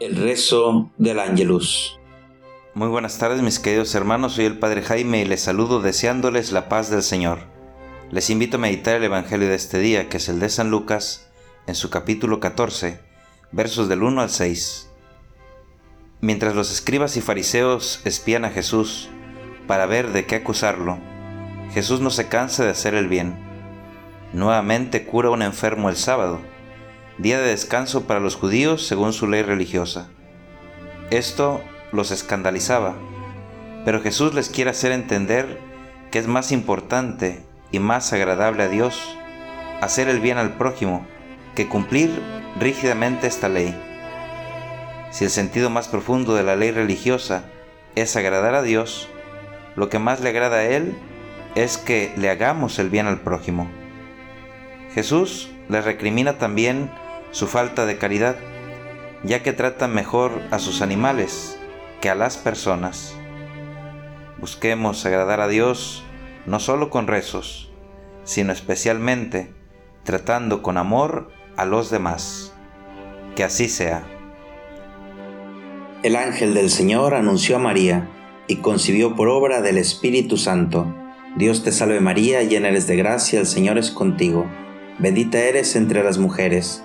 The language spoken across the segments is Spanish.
El rezo del Ángelus. Muy buenas tardes mis queridos hermanos, soy el Padre Jaime y les saludo deseándoles la paz del Señor. Les invito a meditar el Evangelio de este día, que es el de San Lucas, en su capítulo 14, versos del 1 al 6. Mientras los escribas y fariseos espían a Jesús para ver de qué acusarlo, Jesús no se cansa de hacer el bien. Nuevamente cura un enfermo el sábado día de descanso para los judíos según su ley religiosa. Esto los escandalizaba, pero Jesús les quiere hacer entender que es más importante y más agradable a Dios hacer el bien al prójimo que cumplir rígidamente esta ley. Si el sentido más profundo de la ley religiosa es agradar a Dios, lo que más le agrada a Él es que le hagamos el bien al prójimo. Jesús les recrimina también su falta de caridad, ya que tratan mejor a sus animales que a las personas. Busquemos agradar a Dios no solo con rezos, sino especialmente tratando con amor a los demás. Que así sea. El ángel del Señor anunció a María y concibió por obra del Espíritu Santo. Dios te salve María, llena eres de gracia, el Señor es contigo. Bendita eres entre las mujeres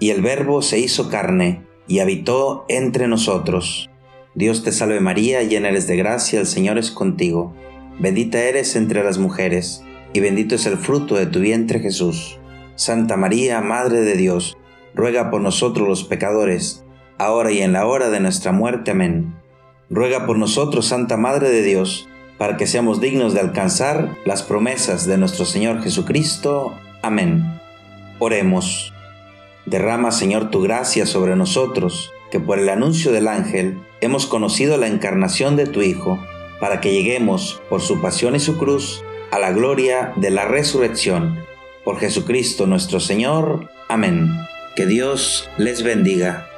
Y el Verbo se hizo carne y habitó entre nosotros. Dios te salve María, llena eres de gracia, el Señor es contigo. Bendita eres entre las mujeres, y bendito es el fruto de tu vientre Jesús. Santa María, Madre de Dios, ruega por nosotros los pecadores, ahora y en la hora de nuestra muerte. Amén. Ruega por nosotros, Santa Madre de Dios, para que seamos dignos de alcanzar las promesas de nuestro Señor Jesucristo. Amén. Oremos. Derrama, Señor, tu gracia sobre nosotros, que por el anuncio del ángel hemos conocido la encarnación de tu Hijo, para que lleguemos, por su pasión y su cruz, a la gloria de la resurrección. Por Jesucristo nuestro Señor. Amén. Que Dios les bendiga.